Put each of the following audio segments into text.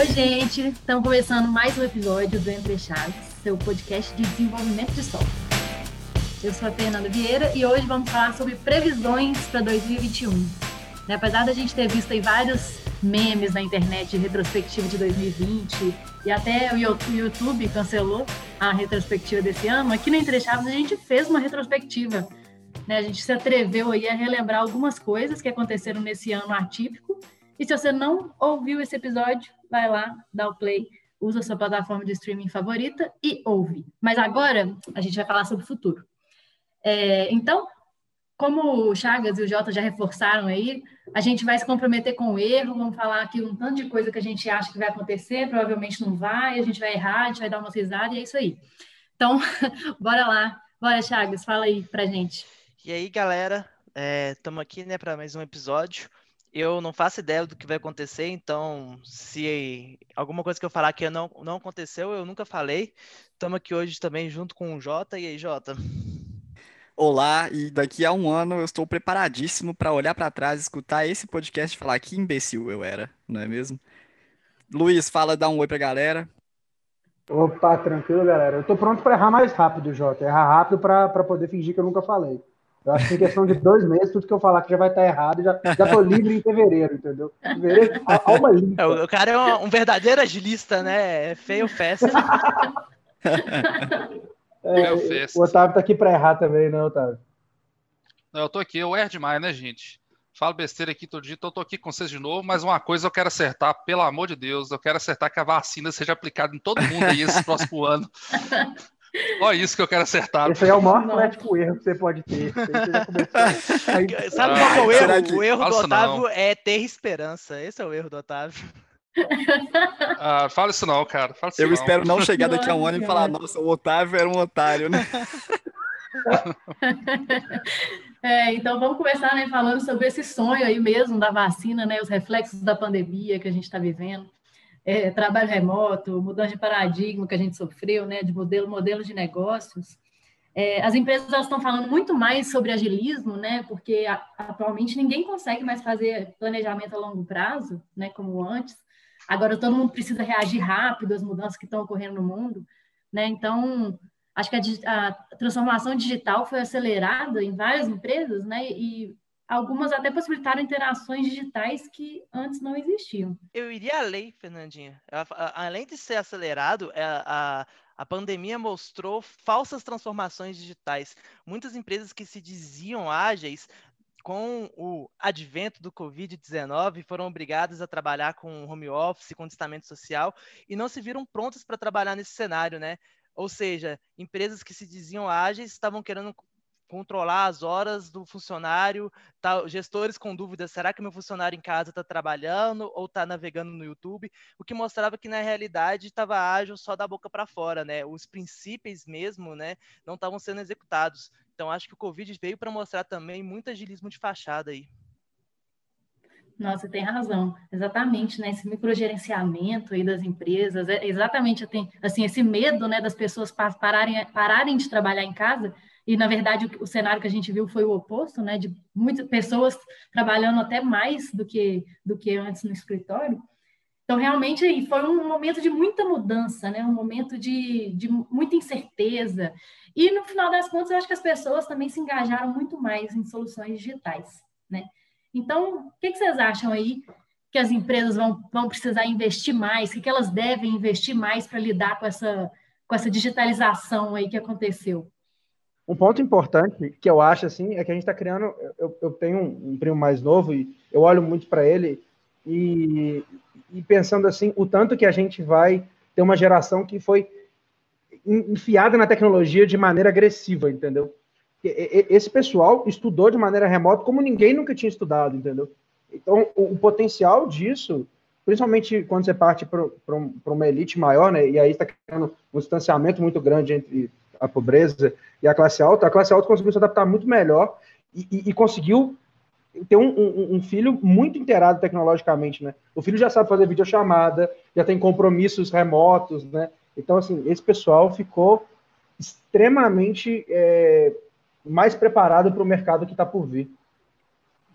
Oi, gente! Estamos começando mais um episódio do Entre Chaves, seu podcast de desenvolvimento de software. Eu sou a Fernanda Vieira e hoje vamos falar sobre previsões para 2021. Né, apesar da gente ter visto aí vários memes na internet de retrospectiva de 2020 e até o YouTube cancelou a retrospectiva desse ano, aqui no Entre Chaves a gente fez uma retrospectiva. Né? A gente se atreveu aí a relembrar algumas coisas que aconteceram nesse ano atípico. E se você não ouviu esse episódio, vai lá, dá o play, usa a sua plataforma de streaming favorita e ouve. Mas agora a gente vai falar sobre o futuro. É, então, como o Chagas e o Jota já reforçaram aí, a gente vai se comprometer com o erro, vamos falar aqui um tanto de coisa que a gente acha que vai acontecer, provavelmente não vai, a gente vai errar, a gente vai dar uma risada e é isso aí. Então, bora lá. Bora, Chagas, fala aí pra gente. E aí, galera, estamos é, aqui né, para mais um episódio. Eu não faço ideia do que vai acontecer, então se alguma coisa que eu falar que não, não aconteceu, eu nunca falei. Estamos aqui hoje também junto com o Jota. E aí, Jota? Olá, e daqui a um ano eu estou preparadíssimo para olhar para trás, escutar esse podcast e falar que imbecil eu era, não é mesmo? Luiz, fala, dá um oi para a galera. Opa, tranquilo, galera. Eu estou pronto para errar mais rápido, Jota. Errar rápido para poder fingir que eu nunca falei. Eu acho que em questão de dois meses, tudo que eu falar que já vai estar errado, já, já tô livre em fevereiro, entendeu? Fevereiro, alma limpa. O cara é um, um verdadeiro agilista, né? É feio festa. é, o Otávio tá aqui para errar também, né, Otávio? Não, eu tô aqui, eu erro demais, né, gente? Falo besteira aqui todo dia, então eu tô aqui com vocês de novo, mas uma coisa eu quero acertar, pelo amor de Deus, eu quero acertar que a vacina seja aplicada em todo mundo aí esse próximo ano. Olha isso que eu quero acertar. Esse aí é o maior atlético erro que você pode ter. Aí, Sabe qual é o erro? Que... O erro do Otávio não. é ter esperança. Esse é o erro do Otávio. Ah, fala isso não, cara. eu não. espero não chegar daqui a um ano e falar, nossa, o Otávio era um otário, né? É, então vamos começar né, falando sobre esse sonho aí mesmo da vacina, né, os reflexos da pandemia que a gente está vivendo é, trabalho remoto, mudança de paradigma que a gente sofreu, né, de modelo, modelo de negócios. É, as empresas estão falando muito mais sobre agilismo, né, porque a, atualmente ninguém consegue mais fazer planejamento a longo prazo, né, como antes. Agora todo mundo precisa reagir rápido às mudanças que estão ocorrendo no mundo, né? Então acho que a, a transformação digital foi acelerada em várias empresas, né? E algumas até possibilitaram interações digitais que antes não existiam. Eu iria além, Fernandinha. Além de ser acelerado, é, a, a pandemia mostrou falsas transformações digitais. Muitas empresas que se diziam ágeis com o advento do Covid-19, foram obrigadas a trabalhar com home office, com distanciamento social, e não se viram prontas para trabalhar nesse cenário, né? Ou seja, empresas que se diziam ágeis estavam querendo controlar as horas do funcionário, tá, gestores com dúvidas, será que meu funcionário em casa está trabalhando ou está navegando no YouTube? O que mostrava que na realidade estava ágil só da boca para fora, né? Os princípios mesmo, né, não estavam sendo executados. Então acho que o Covid veio para mostrar também muito agilismo de fachada aí. Nossa, tem razão, exatamente, né? Esse microgerenciamento aí das empresas, é exatamente assim, esse medo, né, das pessoas pararem, pararem de trabalhar em casa e na verdade o, cenário que a gente viu foi o oposto, né, de muitas pessoas trabalhando até mais do que do que antes no escritório. Então realmente foi um momento de muita mudança, né, um momento de, de muita incerteza. E no final das contas eu acho que as pessoas também se engajaram muito mais em soluções digitais, né? Então, o que, que vocês acham aí que as empresas vão, vão precisar investir mais, o que, que elas devem investir mais para lidar com essa, com essa digitalização aí que aconteceu? Um ponto importante que eu acho assim é que a gente está criando. Eu, eu tenho um, um, primo mais novo e eu olho muito para ele e, e, pensando assim o tanto que a gente vai ter uma geração que foi enfiada na tecnologia de maneira agressiva, entendeu? Esse pessoal estudou de maneira remota como ninguém nunca tinha estudado, entendeu? Então o, o potencial disso, principalmente quando você parte para uma elite maior, né? E aí está criando um distanciamento muito grande entre a pobreza e a classe alta, a classe alta conseguiu se adaptar muito melhor e, e, e conseguiu ter um, um, um, filho muito inteirado tecnologicamente, né? O filho já sabe fazer videochamada, já tem compromissos remotos, né? Então, assim, esse pessoal ficou extremamente é, mais preparado para o mercado que está por vir.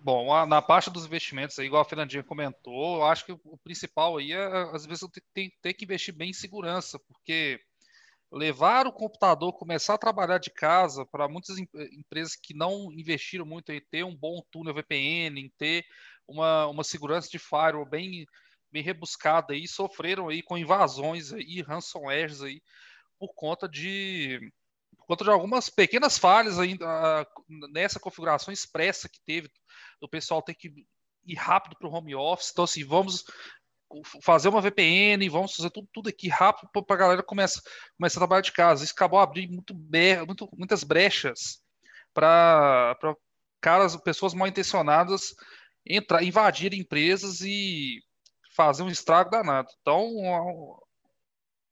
Bom, na parte dos investimentos, igual a Fernandinha comentou, eu acho que o principal aí é, às vezes, tem, tem que investir bem em segurança, porque levar o computador, começar a trabalhar de casa, para muitas empresas que não investiram muito em ter um bom túnel VPN, em ter uma, uma segurança de firewall bem, bem rebuscada aí, sofreram aí com invasões aí, ransomwares aí, por conta de por conta de algumas pequenas falhas ainda nessa configuração expressa que teve do pessoal ter que ir rápido para o home office. Então, assim, vamos fazer uma VPN, vamos fazer tudo, tudo aqui rápido para a galera começar, começar a trabalhar de casa. Isso acabou abrindo muito, muito, muitas brechas para caras, pessoas mal intencionadas entrar, invadir empresas e fazer um estrago danado. Então,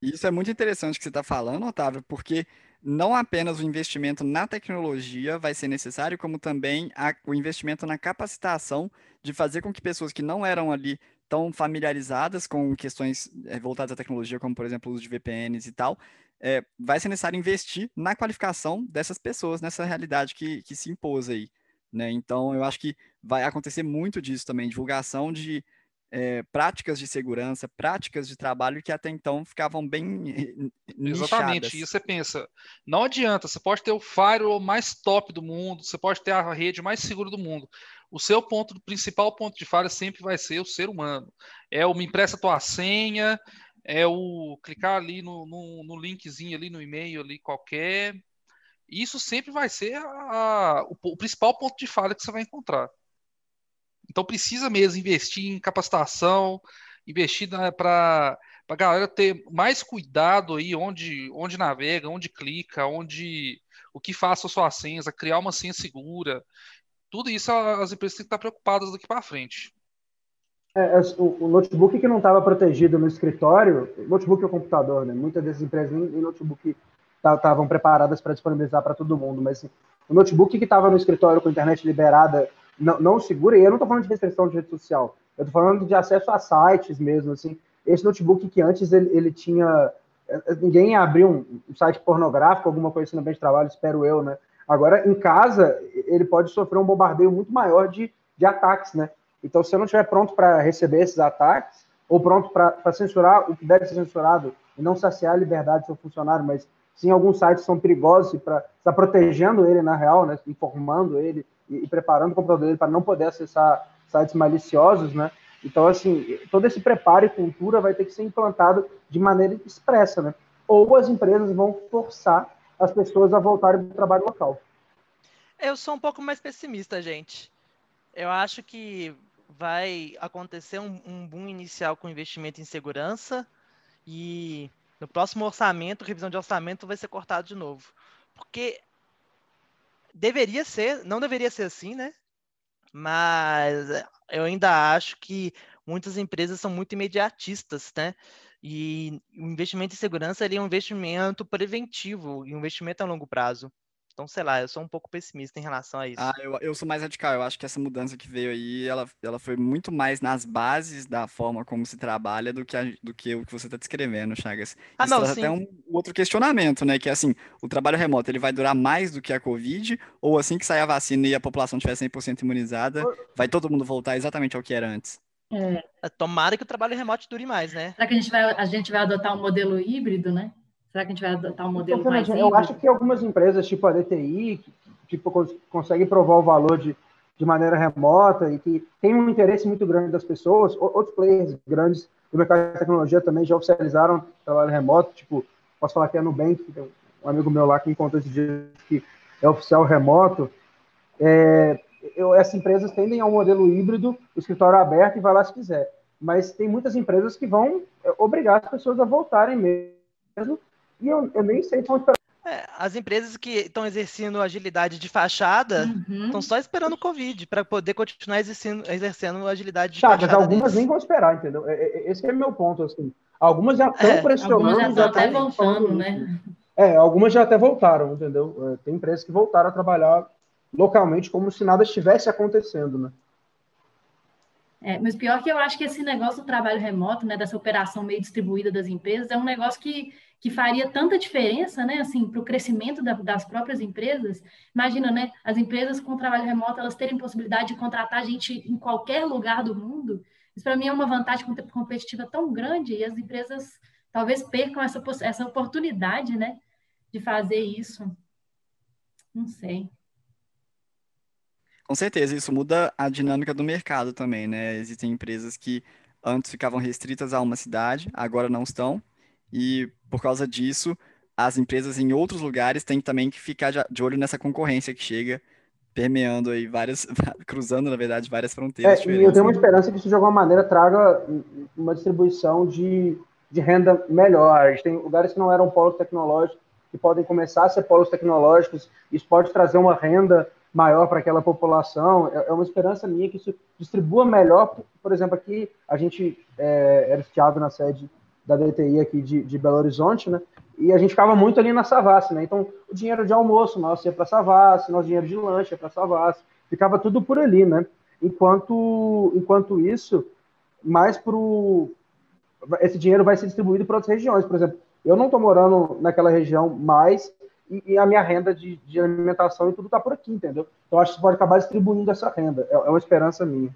isso é muito interessante que você está falando, Otávio, porque não apenas o investimento na tecnologia vai ser necessário, como também a, o investimento na capacitação de fazer com que pessoas que não eram ali tão familiarizadas com questões é, voltadas à tecnologia, como por exemplo o uso de VPNs e tal, é, vai ser necessário investir na qualificação dessas pessoas nessa realidade que, que se impôs aí. Né? Então, eu acho que vai acontecer muito disso também, divulgação de é, práticas de segurança, práticas de trabalho que até então ficavam bem nichadas. Exatamente, e você pensa, não adianta, você pode ter o firewall mais top do mundo, você pode ter a rede mais segura do mundo. O seu ponto, o principal ponto de falha sempre vai ser o ser humano. É o me empresta tua senha, é o clicar ali no, no, no linkzinho ali no e-mail ali qualquer. Isso sempre vai ser a, o, o principal ponto de falha que você vai encontrar. Então precisa mesmo investir em capacitação, investir para a galera ter mais cuidado aí onde, onde navega, onde clica, onde o que faça suas senhas, criar uma senha segura. Tudo isso as empresas têm que estar preocupadas daqui para frente. É, é o, notebook que não estava protegido no escritório, notebook ou computador, né? Muitas dessas empresas nem, nem notebook estavam preparadas para disponibilizar para todo mundo, mas assim, o notebook que estava no escritório com a internet liberada não, não segura, e eu não estou falando de restrição de rede social, eu estou falando de acesso a sites mesmo, assim, esse notebook que antes ele, ele tinha, ninguém abriu um, um site pornográfico, alguma coisa assim no ambiente de trabalho, espero eu, né, agora em casa ele pode sofrer um bombardeio muito maior de, de ataques, né, então se eu não estiver pronto para receber esses ataques, ou pronto para censurar o que deve ser censurado, e não saciar a liberdade do seu funcionário, mas sim alguns sites são perigosos para estar protegendo ele na real, né, informando ele, e, e preparando o computador dele para não poder acessar sites maliciosos, né? Então, assim, todo esse preparo e cultura vai ter que ser implantado de maneira expressa, né? Ou as empresas vão forçar as pessoas a voltarem para o trabalho local. Eu sou um pouco mais pessimista, gente. Eu acho que vai acontecer um, um boom inicial com investimento em segurança e no próximo orçamento, revisão de orçamento vai ser cortado de novo. Porque deveria ser, não deveria ser assim, né? Mas eu ainda acho que muitas empresas são muito imediatistas, né? E o investimento em segurança ele é um investimento preventivo e um investimento a longo prazo. Então, sei lá, eu sou um pouco pessimista em relação a isso. Ah, eu, eu sou mais radical. Eu acho que essa mudança que veio aí, ela, ela foi muito mais nas bases da forma como se trabalha do que, a, do que o que você está descrevendo, Chagas. Ah, isso não, sim. até um outro questionamento, né? Que é assim, o trabalho remoto, ele vai durar mais do que a Covid? Ou assim que sair a vacina e a população estiver 100% imunizada, vai todo mundo voltar exatamente ao que era antes? É. é. Tomara que o trabalho remoto dure mais, né? Será que a gente vai, a gente vai adotar um modelo híbrido, né? Será que a gente vai adotar um modelo então, mais Eu acho que algumas empresas, tipo a DTI, que tipo, conseguem provar o valor de, de maneira remota e que tem um interesse muito grande das pessoas, outros players grandes do mercado de tecnologia também já oficializaram trabalho remoto, tipo, posso falar que é a Nubank, que tem um amigo meu lá que me contou esse dia que é oficial remoto. É, eu, essas empresas tendem a um modelo híbrido, o escritório aberto e vai lá se quiser. Mas tem muitas empresas que vão é, obrigar as pessoas a voltarem mesmo e eu, eu nem sei como esperar. É, as empresas que estão exercendo agilidade de fachada estão uhum. só esperando o Covid para poder continuar exercendo, exercendo agilidade de Chagas, fachada. algumas deles. nem vão esperar, entendeu? É, é, esse é o meu ponto. Assim. Algumas já estão é, pressionando. Algumas já estão até voltando, né? É, algumas já até voltaram, entendeu? Tem empresas que voltaram a trabalhar localmente como se nada estivesse acontecendo, né? É, mas pior que eu acho que esse negócio do trabalho remoto, né, dessa operação meio distribuída das empresas, é um negócio que que faria tanta diferença, né, assim, para o crescimento da, das próprias empresas. Imagina, né, as empresas com trabalho remoto, elas terem possibilidade de contratar gente em qualquer lugar do mundo. Isso para mim é uma vantagem competitiva tão grande e as empresas talvez percam essa, essa oportunidade, né, de fazer isso. Não sei. Com certeza, isso muda a dinâmica do mercado também, né? Existem empresas que antes ficavam restritas a uma cidade, agora não estão, e por causa disso, as empresas em outros lugares têm também que ficar de olho nessa concorrência que chega permeando aí várias, cruzando, na verdade, várias fronteiras. É, eu tenho uma esperança que isso, de alguma maneira, traga uma distribuição de, de renda melhor. A gente tem lugares que não eram polos tecnológicos, que podem começar a ser polos tecnológicos, isso pode trazer uma renda maior para aquela população. É, é uma esperança minha que isso distribua melhor. Por exemplo, aqui a gente é, era estiado na sede da DTI aqui de, de Belo Horizonte, né? E a gente ficava muito ali na Savassi, né? Então, o dinheiro de almoço nosso ia para Savassi, nosso dinheiro de lanche ia para Savassi, ficava tudo por ali, né? Enquanto, enquanto isso, mais pro esse dinheiro vai ser distribuído para outras regiões. Por exemplo, eu não estou morando naquela região mais e, e, a minha renda de, de alimentação e tudo está por aqui, entendeu? Então, acho que pode acabar distribuindo essa renda. É, é uma esperança minha.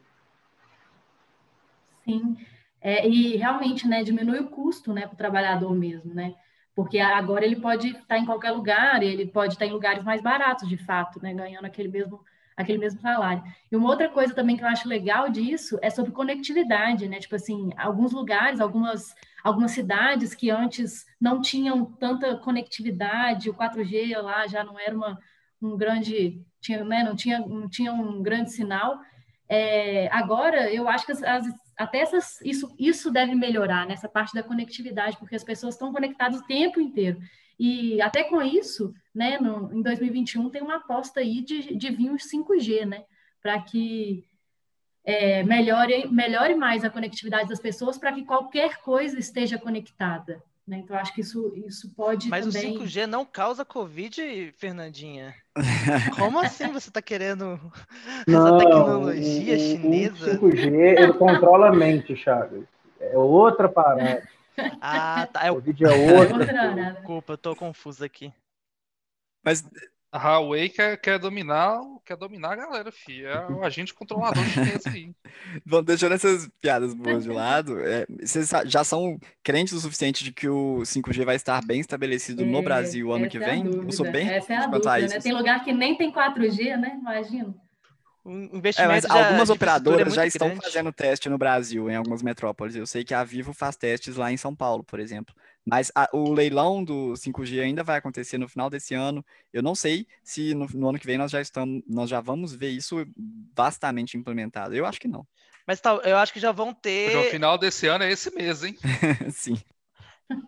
Sim. É, e realmente, né, diminui o custo, né, para o trabalhador mesmo, né? Porque agora ele pode estar em qualquer lugar, ele pode estar em lugares mais baratos, de fato, né, ganhando aquele mesmo aquele mesmo salário. E uma outra coisa também que eu acho legal disso é sobre conectividade, né? Tipo assim, alguns lugares, algumas algumas cidades que antes não tinham tanta conectividade, o 4G lá já não era uma, um grande, tinha, né, não, tinha, não tinha um grande sinal. É, agora, eu acho que as, as até essas, isso, isso deve melhorar nessa parte da conectividade, porque as pessoas estão conectadas o tempo inteiro. E até com isso, né, no, em 2021 tem uma aposta aí de, de vir os 5G, né, para que é, melhore, melhore mais a conectividade das pessoas para que qualquer coisa esteja conectada. Né? Então, acho que isso, isso pode Mas também... o 5G não causa Covid, Fernandinha? Como assim você está querendo não, essa tecnologia o, chinesa? O 5G, ele controla a mente, Chagas. É outra parada. Ah, tá. É o... Covid é outra. Desculpa, eu tô confuso aqui. Mas a Huawei quer, quer, dominar, quer dominar a galera, fi. É o agente controlador chinês aí. Bom, deixando essas piadas boas de lado, é, vocês já são crentes o suficiente de que o 5G vai estar bem estabelecido é, no Brasil ano que é vem? Eu sou bem essa é a dúvida, né? Tem lugar que nem tem 4G, né? É, mas algumas operadoras é já estão grande. fazendo teste no Brasil, em algumas metrópoles. Eu sei que a Vivo faz testes lá em São Paulo, por exemplo. Mas a, o leilão do 5G ainda vai acontecer no final desse ano. Eu não sei se no, no, ano que vem nós já estamos, nós já vamos ver isso vastamente implementado. Eu acho que não. Mas tal, eu acho que já vão ter. No final desse ano é esse mês, hein? Sim.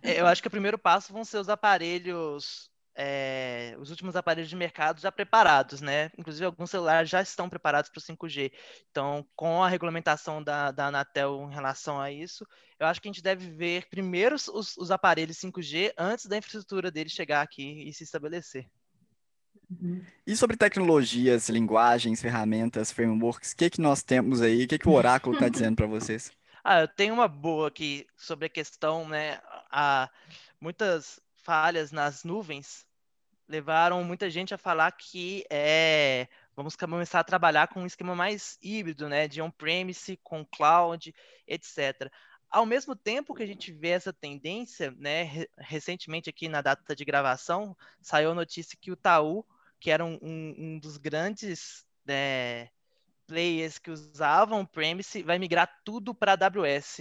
É, eu acho que o primeiro passo vão ser os aparelhos é, os últimos aparelhos de mercado já preparados, né? Inclusive, alguns celulares já estão preparados para o 5G. Então, com a regulamentação da, da Anatel em relação a isso, eu acho que a gente deve ver primeiro os, os aparelhos 5G antes da infraestrutura deles chegar aqui e se estabelecer. Uhum. E sobre tecnologias, linguagens, ferramentas, frameworks, o que, que nós temos aí? O que, que o Oráculo está dizendo para vocês? Ah, eu tenho uma boa aqui sobre a questão, né? A, muitas falhas nas nuvens levaram muita gente a falar que é, vamos começar a trabalhar com um esquema mais híbrido, né, de on-premise com cloud, etc. Ao mesmo tempo que a gente vê essa tendência, né, recentemente aqui na data de gravação, saiu a notícia que o Taú, que era um, um, um dos grandes né, players que usavam on-premise, vai migrar tudo para AWS.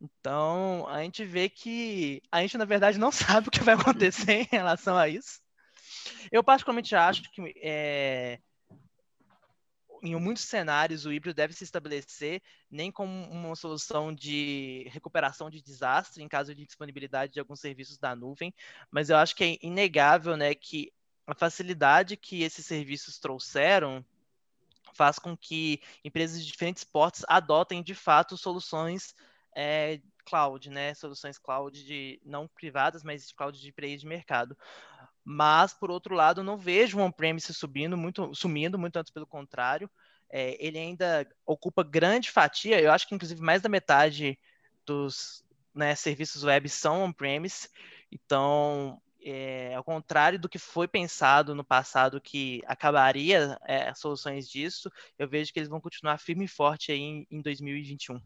Então, a gente vê que a gente, na verdade, não sabe o que vai acontecer em relação a isso. Eu, particularmente, acho que é, em muitos cenários o híbrido deve se estabelecer nem como uma solução de recuperação de desastre em caso de disponibilidade de alguns serviços da nuvem, mas eu acho que é inegável né, que a facilidade que esses serviços trouxeram faz com que empresas de diferentes portes adotem de fato soluções é, cloud, né? Soluções cloud de não privadas, mas de cloud de empresa de mercado. Mas, por outro lado, não vejo o on-premise subindo muito, sumindo, muito antes pelo contrário. É, ele ainda ocupa grande fatia, eu acho que inclusive mais da metade dos né, serviços web são on-premise, Então, é, ao contrário do que foi pensado no passado que acabaria é, soluções disso, eu vejo que eles vão continuar firme e forte aí em, em 2021.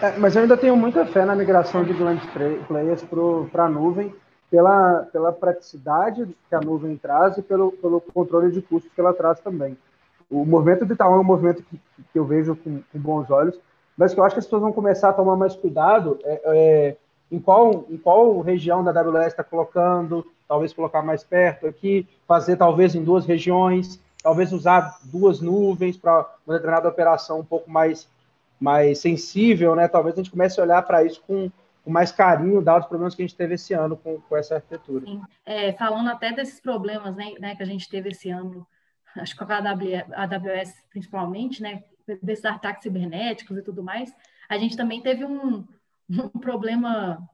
É, mas eu ainda tenho muita fé na migração de grandes players para a nuvem, pela, pela praticidade que a nuvem traz e pelo, pelo controle de custos que ela traz também. O movimento de Itaú é um movimento que, que eu vejo com, com, bons olhos, mas que eu acho que as pessoas vão começar a tomar mais cuidado é, é em qual, em qual região da AWS está colocando, talvez colocar mais perto aqui, fazer talvez em duas regiões, talvez usar duas nuvens para uma determinada operação um pouco mais, mais sensível, né? Talvez a gente comece a olhar para isso com, com mais carinho, dados os problemas que a gente teve esse ano com, com essa arquitetura. É, falando até desses problemas né, né, que a gente teve esse ano, acho que com a AWS principalmente, né, desses ataques cibernéticos e tudo mais, a gente também teve um, um problema,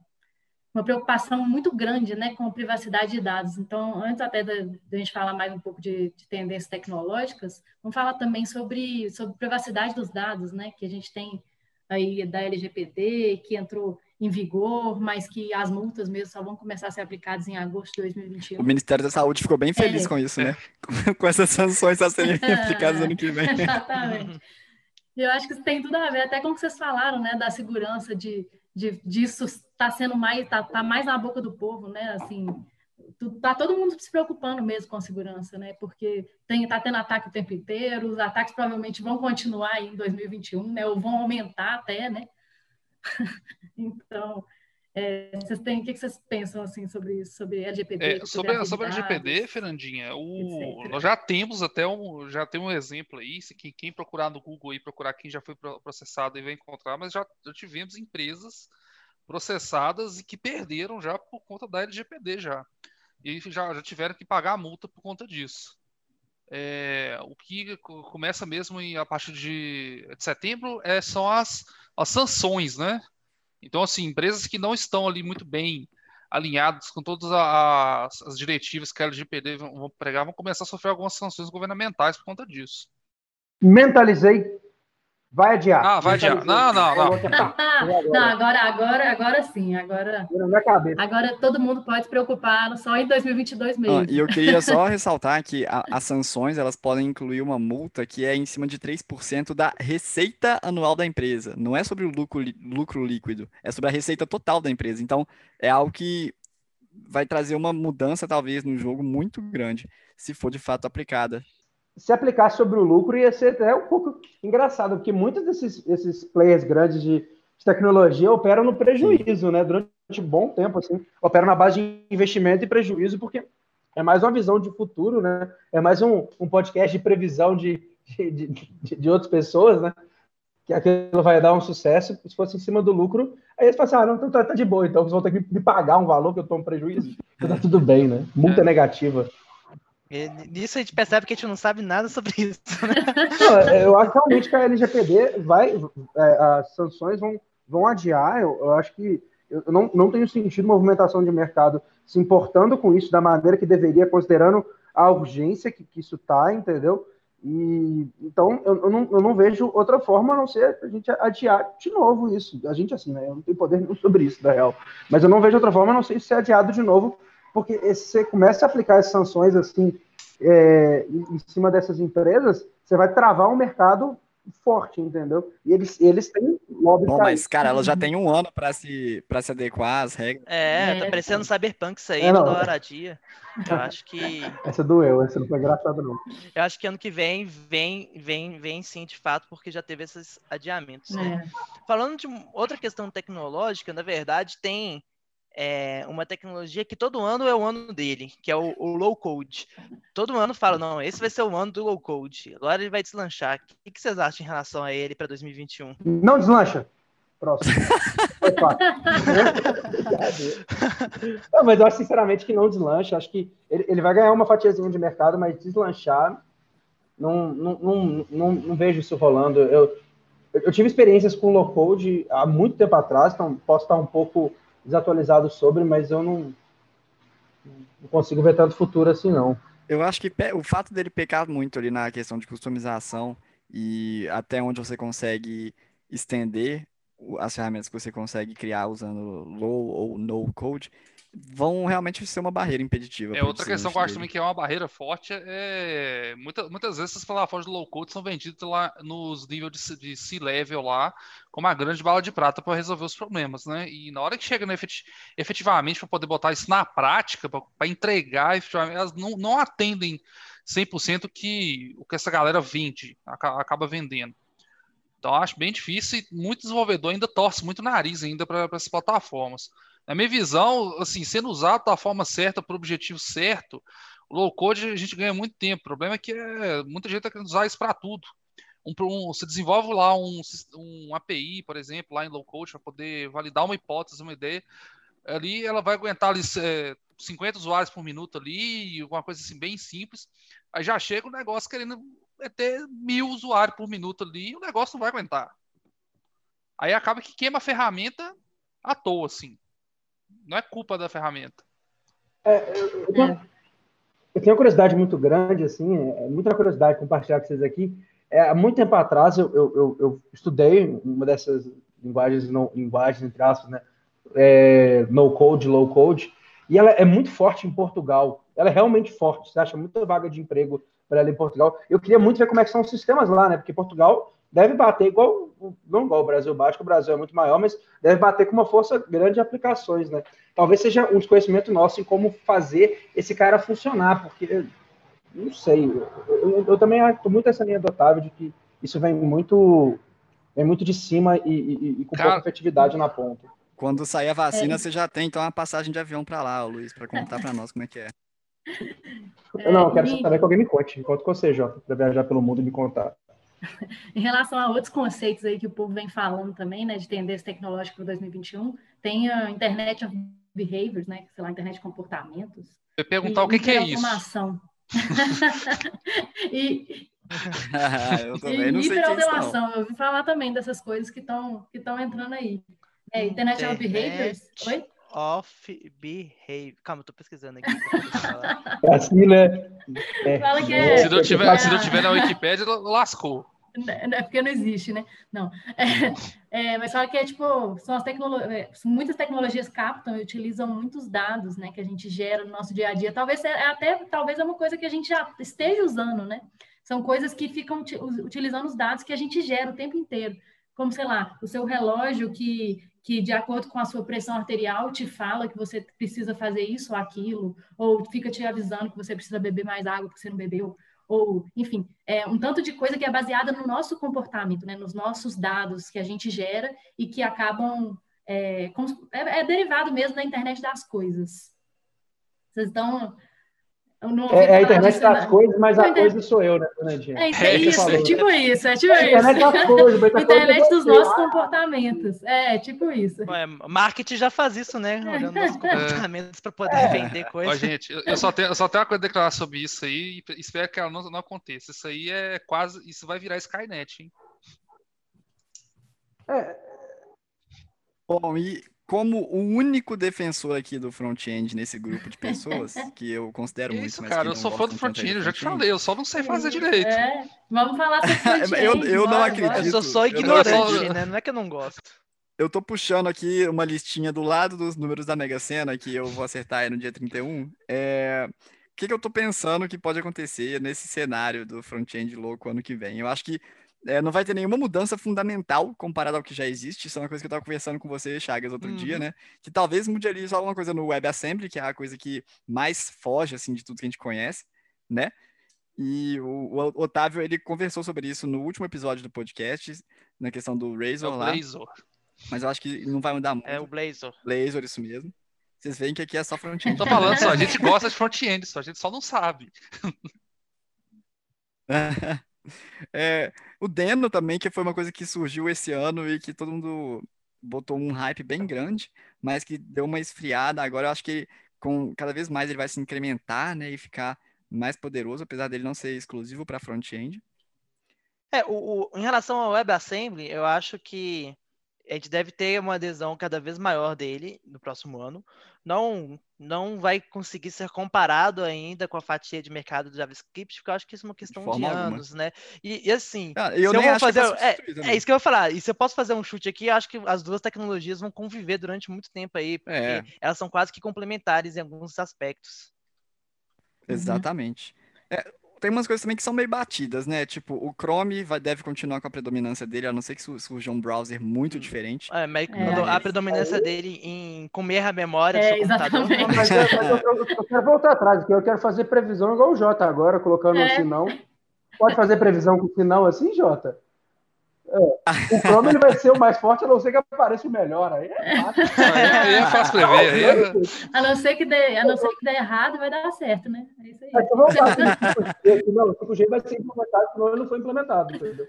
uma preocupação muito grande né, com a privacidade de dados. Então, antes até da, da gente falar mais um pouco de, de, tendências tecnológicas, vamos falar também sobre, sobre privacidade dos dados, né, que a gente tem aí da LGPD, que entrou em vigor, mas que as multas mesmo só vão começar a ser aplicadas em agosto de 2021. O Ministério da Saúde ficou bem feliz é. com isso, né? com essas sanções a serem aplicadas ano que vem. Exatamente. Eu acho que isso tem tudo a ver, até com o que vocês falaram, né, da segurança de de, disso está sendo mais tá, tá, mais na boca do povo, né? Assim, tá todo mundo se preocupando mesmo com a segurança, né? Porque tem tá tendo ataque o tempo inteiro, os ataques provavelmente vão continuar em 2021, né? Ou vão aumentar até, né? então, é, vocês têm, o que vocês pensam assim sobre isso, sobre LGPD? É, sobre, sobre LGPD, Fernandinha, o, nós já temos até um, já tem um exemplo aí, se quem, quem procurar no Google e procurar quem já foi processado e vai encontrar, mas já, já tivemos empresas processadas e que perderam já por conta da LGPD já. E já, já tiveram que pagar a multa por conta disso. É, o que começa mesmo em, a partir de, de setembro é, são as, as sanções, né? Então, assim, empresas que não estão ali muito bem alinhadas com todas as, as diretivas que a LGPD vão pregar, vão começar a sofrer algumas sanções governamentais por conta disso. Mentalizei Vai adiar. Ah, vai adiar. Não, não, não. não, agora, agora, agora sim. Agora, agora todo mundo pode se preocupar só em 2022 mesmo. Ah, e eu queria só ressaltar que a, as sanções elas podem incluir uma multa que é em cima de 3% da receita anual da empresa. Não é sobre o lucro, lucro líquido, é sobre a receita total da empresa. Então, é algo que vai trazer uma mudança, talvez, no jogo muito grande, se for de fato aplicada se aplicasse sobre o lucro, ia ser até um pouco engraçado, porque muitos desses, desses players grandes de, tecnologia operam no prejuízo, né? Durante um bom tempo, assim, operam na base de investimento e prejuízo, porque é mais uma visão de futuro, né? É mais um, um podcast de previsão de, de, de, de outras pessoas, né? Que aquilo vai dar um sucesso, se fosse em cima do lucro, aí eles falam assim, ah, não, então tá, tá de boa, então vocês vão ter que me pagar um valor que eu tomo prejuízo, então tá tudo bem, né? Multa é. Nisso a gente percebe que a gente não sabe nada sobre isso. Né? Não, é, eu acho realmente que a LGPD vai, é, as sanções vão, vão adiar. Eu, eu acho que eu não, não tenho sentido movimentação de mercado se importando com isso da maneira que deveria, considerando a urgência que, que isso está, entendeu? E, então, eu, eu, não, eu não vejo outra forma a não ser a gente adiar de novo isso. A gente, assim, né? Eu não tenho poder sobre isso, da real. Mas eu não vejo outra forma a não ser ser adiado de novo porque você começa a aplicar as sanções assim é, em cima dessas empresas, você vai travar um mercado forte, entendeu? E eles, eles têm lobby. Bom, mas, cara, ela já tem um ano para se, pra se adequar às regras. É, tá parecendo cyberpunk isso aí, é, toda hora a dia. Eu acho que. Essa doeu, essa não foi engraçada, não. Eu acho que ano que vem, vem, vem, vem sim, de fato, porque já teve esses adiamentos. Né? É. Falando de outra questão tecnológica, na verdade, tem é, uma tecnologia que todo ano é o ano dele, que é o, o, low code. Todo ano fala, não, esse vai ser o ano do low code. Agora ele vai deslanchar. O que vocês acham em relação a ele para 2021? Não deslancha. Próximo. não, mas eu acho sinceramente que não deslancha. Acho que ele, ele vai ganhar uma fatiazinha de mercado, mas deslanchar, não, não, não, não, não vejo isso rolando. Eu, eu tive experiências com low code há muito tempo atrás, então posso estar um pouco desatualizado sobre, mas eu não, não consigo ver tanto futuro assim, não. Eu acho que o fato dele pecar muito ali na questão de customização e até onde você consegue estender as ferramentas que você consegue criar usando low ou no code, vão realmente ser uma barreira impeditiva. É outra questão que eu acho também que é uma barreira forte é muita, muitas vezes essas plataformas de low code são vendidas lá nos níveis de, de C-level lá como a grande bala de prata para resolver os problemas, né? E na hora que chega efet, efetivamente para poder botar isso na prática, para entregar, efetivamente, elas não, não atendem 100% que o que essa galera vende, acaba vendendo. Então acho bem difícil e muito desenvolvedor ainda torce muito nariz ainda para essas plataformas. Na minha visão, assim, sendo usado da forma certa para o objetivo certo, o low code a gente ganha muito tempo. O problema é que é, muita gente está querendo usar isso para tudo. Um, um, você desenvolve lá um, um API, por exemplo, lá em low code, para poder validar uma hipótese, uma ideia. Ali ela vai aguentar ali, é, 50 usuários por minuto ali, uma coisa assim bem simples. Aí já chega o negócio querendo ter mil usuários por minuto ali e o negócio não vai aguentar. Aí acaba que queima a ferramenta à toa, assim. Não é culpa da ferramenta. É, eu, tenho, é. eu, tenho, uma curiosidade muito grande, assim, é, é muita curiosidade compartilhar com vocês aqui. É, há muito tempo atrás eu, eu, eu estudei uma dessas linguagens, no, linguagens entre aspas, né? É, no code, low code, e ela é muito forte em Portugal. Ela é realmente forte. Você acha muita vaga de emprego para ela em Portugal. Eu queria muito ver como é que são os sistemas lá, né? Porque Portugal deve bater igual, não igual o Brasil bate, que o Brasil é muito maior, mas deve bater com uma força grande de aplicações, né? Talvez seja um desconhecimento nosso em como fazer esse cara funcionar, porque não sei, eu, eu, eu também estou muito essa linha do Otávio de que isso vem muito vem muito de cima e, e, e com cara, pouca efetividade na ponta. Quando sair a vacina, é. você já tem então uma passagem de avião para lá, Luiz, para contar para nós como é que é. não, eu quero e... saber que alguém me conte. Com você, Jota, para viajar pelo mundo e me contar. Em relação a outros conceitos aí que o povo vem falando também, né, de tendência tecnológica para 2021, tem a Internet of Behaviors, né, sei lá, Internet de comportamentos. Eu perguntar e, o que, que é isso. e, eu também não sei eu ouvi falar também dessas coisas que estão que entrando aí. É, Internet, Internet of Behaviors. Oi? Of Behavior. Calma, eu tô pesquisando aqui. É assim, né? É. Fala que é... Se não tiver, se não tiver na Wikipedia, lascou. É porque não existe, né? Não. É, é, mas fala que é tipo, são as tecnologias, é, muitas tecnologias captam e utilizam muitos dados, né, que a gente gera no nosso dia a dia. Talvez é até talvez é uma coisa que a gente já esteja usando, né? São coisas que ficam utilizando os dados que a gente gera o tempo inteiro. Como, sei lá, o seu relógio que, que de acordo com a sua pressão arterial, te fala que você precisa fazer isso ou aquilo, ou fica te avisando que você precisa beber mais água porque você não bebeu ou, enfim, é um tanto de coisa que é baseada no nosso comportamento, né, nos nossos dados que a gente gera e que acabam é, é, é derivado mesmo da internet das coisas. Vocês estão é, é, a internet das coisas, mas a coisa sou eu, né, Fernandinha? É, é isso, é tipo isso, é tipo é, isso. Internet das coisas, a internet dos nossos comportamentos. É, tipo isso. Ué, marketing já faz isso, né? Olhando nossos comportamentos para poder é. vender coisas. Ó, gente, eu só, tenho, eu só tenho uma coisa a declarar sobre isso aí e espero que ela não, não aconteça. Isso aí é quase. Isso vai virar Skynet, hein? É. Bom, e como o único defensor aqui do front-end nesse grupo de pessoas, que eu considero muito, Isso, mas cara, eu sou fã do front-end, eu já te falei, eu só não sei fazer direito. É, vamos falar sobre front-end. eu, eu não acredito. Eu sou só ignorante, né? Não é que eu não gosto. Eu tô puxando aqui uma listinha do lado dos números da Mega Sena, que eu vou acertar aí no dia 31. É... O que, que eu tô pensando que pode acontecer nesse cenário do front-end louco ano que vem? Eu acho que é, não vai ter nenhuma mudança fundamental comparado ao que já existe. Isso é uma coisa que eu estava conversando com você, Chagas, outro uhum. dia, né? Que talvez mude ali só alguma coisa no WebAssembly, que é a coisa que mais foge, assim, de tudo que a gente conhece, né? E o, o Otávio, ele conversou sobre isso no último episódio do podcast, na questão do Razor é lá. Blazor. Mas eu acho que não vai mudar muito. É o Blazor. Blazor, isso mesmo. Vocês veem que aqui é só front-end. Tô falando só, a gente gosta de front-end, só a gente só não sabe. É, o Deno também, que foi uma coisa que surgiu esse ano e que todo mundo botou um hype bem grande, mas que deu uma esfriada. Agora eu acho que com cada vez mais ele vai se incrementar, né, e ficar mais poderoso, apesar dele não ser exclusivo para front-end. É, o, o, em relação ao WebAssembly, eu acho que a gente deve ter uma adesão cada vez maior dele no próximo ano. Não, não vai conseguir ser comparado ainda com a fatia de mercado do JavaScript, porque eu acho que isso é uma questão de, de anos, né? E, e assim, ah, eu, eu vou fazer, é, é, isso que eu vou falar. E se eu posso fazer um chute aqui, eu acho que as duas tecnologias vão conviver durante muito tempo aí, porque é. elas são quase que complementares em alguns aspectos. Exatamente. Uhum. É, tem umas coisas também que são meio batidas, né? Tipo, o Chrome vai, deve continuar com a predominância dele, a não ser que surja um browser muito diferente. É, mas é. a predominância dele em comer a memória é, do seu computador. Mas, eu, eu, eu, quero voltar atrás, porque eu quero fazer previsão igual o Jota agora, colocando é. um sinão. Pode fazer previsão com sinão assim, Jota? É. O Chrome ele vai ser o mais forte, a não ser que apareça o melhor. Aí é fácil. Aí é fácil prever. É... A, não ser que dê, a não ser que dê errado, vai dar certo, né? É isso aí. É, então vamos não, o 5G vai ser implementado, senão ele não foi implementado, entendeu?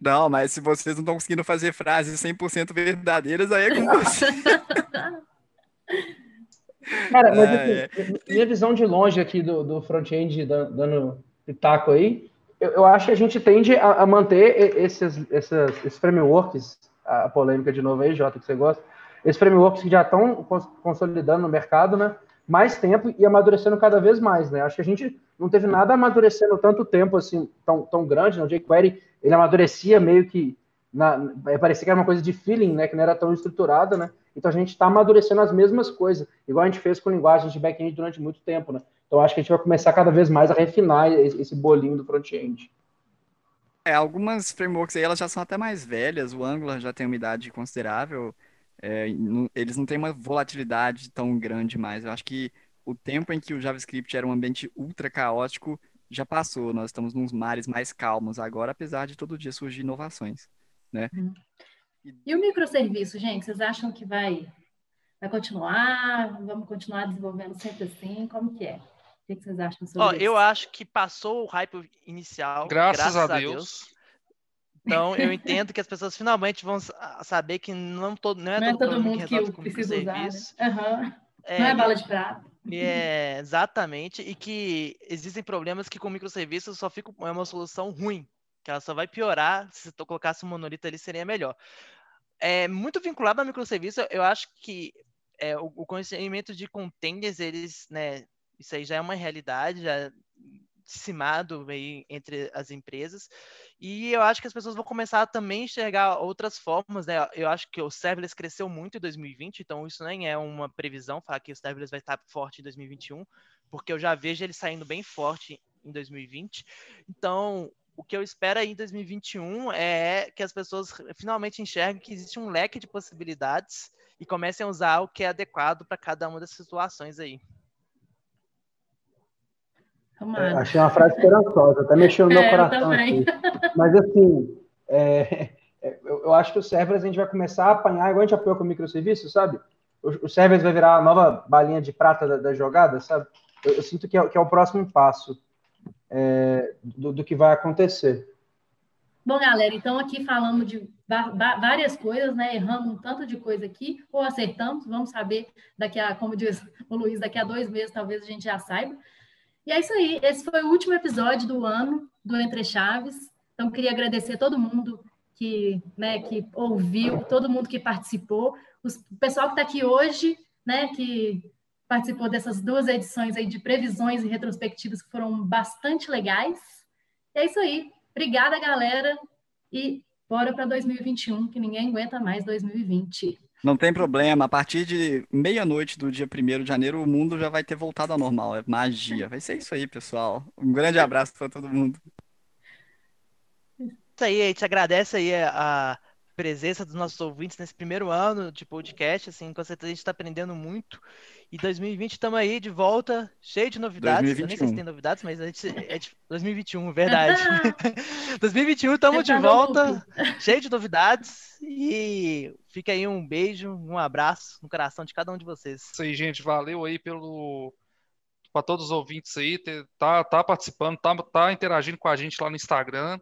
Não, mas se vocês não estão conseguindo fazer frases 100% verdadeiras, aí é com você. Cara, mas assim, minha visão de longe aqui do, do front-end dando pitaco aí, eu, eu, acho que a gente tende a, a manter esses, esses, esses, frameworks, a polêmica de novo aí, Jota, que você gosta, esses frameworks que já estão consolidando no mercado, né? Mais tempo e amadurecendo cada vez mais, né? Acho que a gente não teve nada amadurecendo tanto tempo assim, tão, tão grande, né? O jQuery, ele amadurecia meio que na, parecia que era uma coisa de feeling, né? Que não era tão estruturada, né? Então a gente está amadurecendo as mesmas coisas, igual a gente fez com linguagem de back-end durante muito tempo, né? Então, acho que a gente vai começar cada vez mais a refinar esse bolinho do front-end. É, algumas frameworks aí elas já são até mais velhas, o Angular já tem uma idade considerável, é, eles não têm uma volatilidade tão grande mais. Eu acho que o tempo em que o JavaScript era um ambiente ultra caótico já passou, nós estamos nos mares mais calmos agora, apesar de todo dia surgir inovações, né? Uhum. E o microserviço, gente, vocês acham que vai, vai continuar? Vamos continuar desenvolvendo sempre assim? Como que é? O que vocês acham sobre Ó, isso? Eu acho que passou o hype inicial. Graças, graças a, Deus. Deus. Então, eu entendo que as pessoas finalmente vão saber que não, todo, não, é, não todo, é todo mundo que, que precisa usar. Né? Uhum. É, não é bala de prata. É, exatamente. E que existem problemas que com microserviços só fica é uma solução ruim. Que ela só vai piorar. Se tu colocasse um monolito ali, seria melhor. É muito vinculado ao microserviço. Eu acho que é, o, o conhecimento de containers, eles, né, isso aí já é uma realidade, já dissimado aí entre as empresas. E eu acho que as pessoas vão começar a também enxergar outras formas, né? Eu acho que o serverless cresceu muito em 2020, então isso nem é uma previsão falar que o serverless vai estar forte em 2021, porque eu já vejo ele saindo bem forte em 2020. Então, o que eu espero aí em 2021 é que as pessoas finalmente enxerguem que existe um leque de possibilidades e comecem a usar o que é adequado para cada uma das situações aí. É, achei uma frase esperançosa, até mexeu no meu é, coração. Aqui. Mas assim, é, é, eu, eu, acho que o serverless a gente vai começar a apanhar, igual a gente apoiou com o microserviço, sabe? O, o serverless vai virar a nova balinha de prata da, da jogada, sabe? Eu, eu sinto que é, que é, o próximo passo é, do, do que vai acontecer. Bom, galera, então aqui falamos de várias coisas, né? Erramos um tanto de coisa aqui, ou acertamos, vamos saber daqui a, como diz o Luiz, daqui a dois meses talvez a gente já saiba. E é isso aí. Esse foi o último episódio do ano do Entre Chaves. Então, queria agradecer a todo mundo que, né, que ouviu, todo mundo que participou, o pessoal que está aqui hoje, né, que participou dessas duas edições aí de previsões e retrospectivas que foram bastante legais. E é isso aí. Obrigada, galera. E bora para 2021, que ninguém aguenta mais 2020. Não tem problema, a partir de meia-noite do dia 1 de janeiro, o mundo já vai ter voltado ao normal. É magia. Vai ser isso aí, pessoal. Um grande abraço para todo mundo. Isso aí, a gente agradece aí a presença dos nossos ouvintes nesse primeiro ano de podcast. Assim, com certeza a gente está aprendendo muito. E 2020 estamos aí de volta, cheio de novidades. 2021. Eu nem sei se tem novidades, mas a gente é de 2021, verdade. 2021 estamos de volta, cheio de novidades. E fica aí um beijo, um abraço no coração de cada um de vocês. Isso aí, gente. Valeu aí pelo para todos os ouvintes aí, tá, tá participando, tá, tá interagindo com a gente lá no Instagram.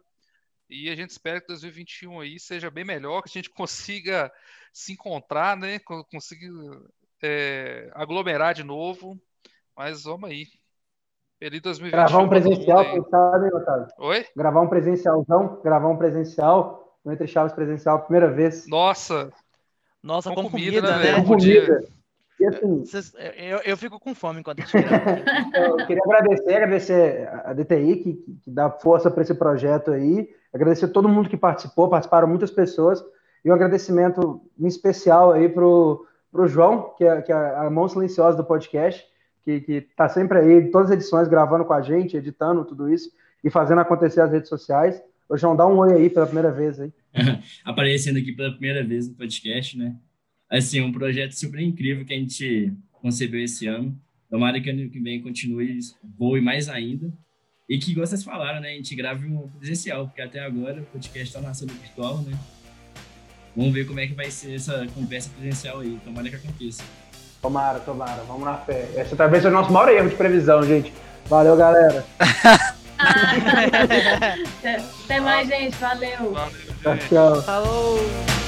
E a gente espera que 2021 aí seja bem melhor, que a gente consiga se encontrar, né? Consiga é, aglomerar de novo. Mas vamos aí. Feliz 2021. Gravar um presencial, quem sabe, Otávio? Oi? Gravar um presencialzão, gravar um presencial, no Entre Chaves presencial, primeira vez. Nossa! Nossa, com, Com comida, comida, né, né? velho? Com comida. E assim, eu, eu fico com fome enquanto a gente grava. eu queria agradecer, agradecer a DTI que, que dá força para esse projeto aí, agradecer todo mundo que participou, participaram muitas pessoas, e um agradecimento em especial aí pro, pro João, que é, que é a mão silenciosa do podcast, que, que tá sempre aí, em todas as edições, gravando com a gente, editando tudo isso, e fazendo acontecer as redes sociais. Ô, João, dá um oi aí pela primeira vez aí. aparecendo aqui pela primeira vez no podcast, né? Assim, um projeto super incrível que a gente concebeu esse ano. Tomara que ano que vem continue, voe mais ainda. E que, igual vocês falaram, né? A gente grave um presencial, porque até agora o podcast está nascendo virtual, né? Vamos ver como é que vai ser essa conversa presencial aí. Tomara que aconteça. Tomara, tomara, vamos na fé. Esse talvez seja o nosso maior erro de previsão, gente. Valeu, galera. Até mais, gente. Valeu. Valeu, Tchau, gente. tchau. Falou!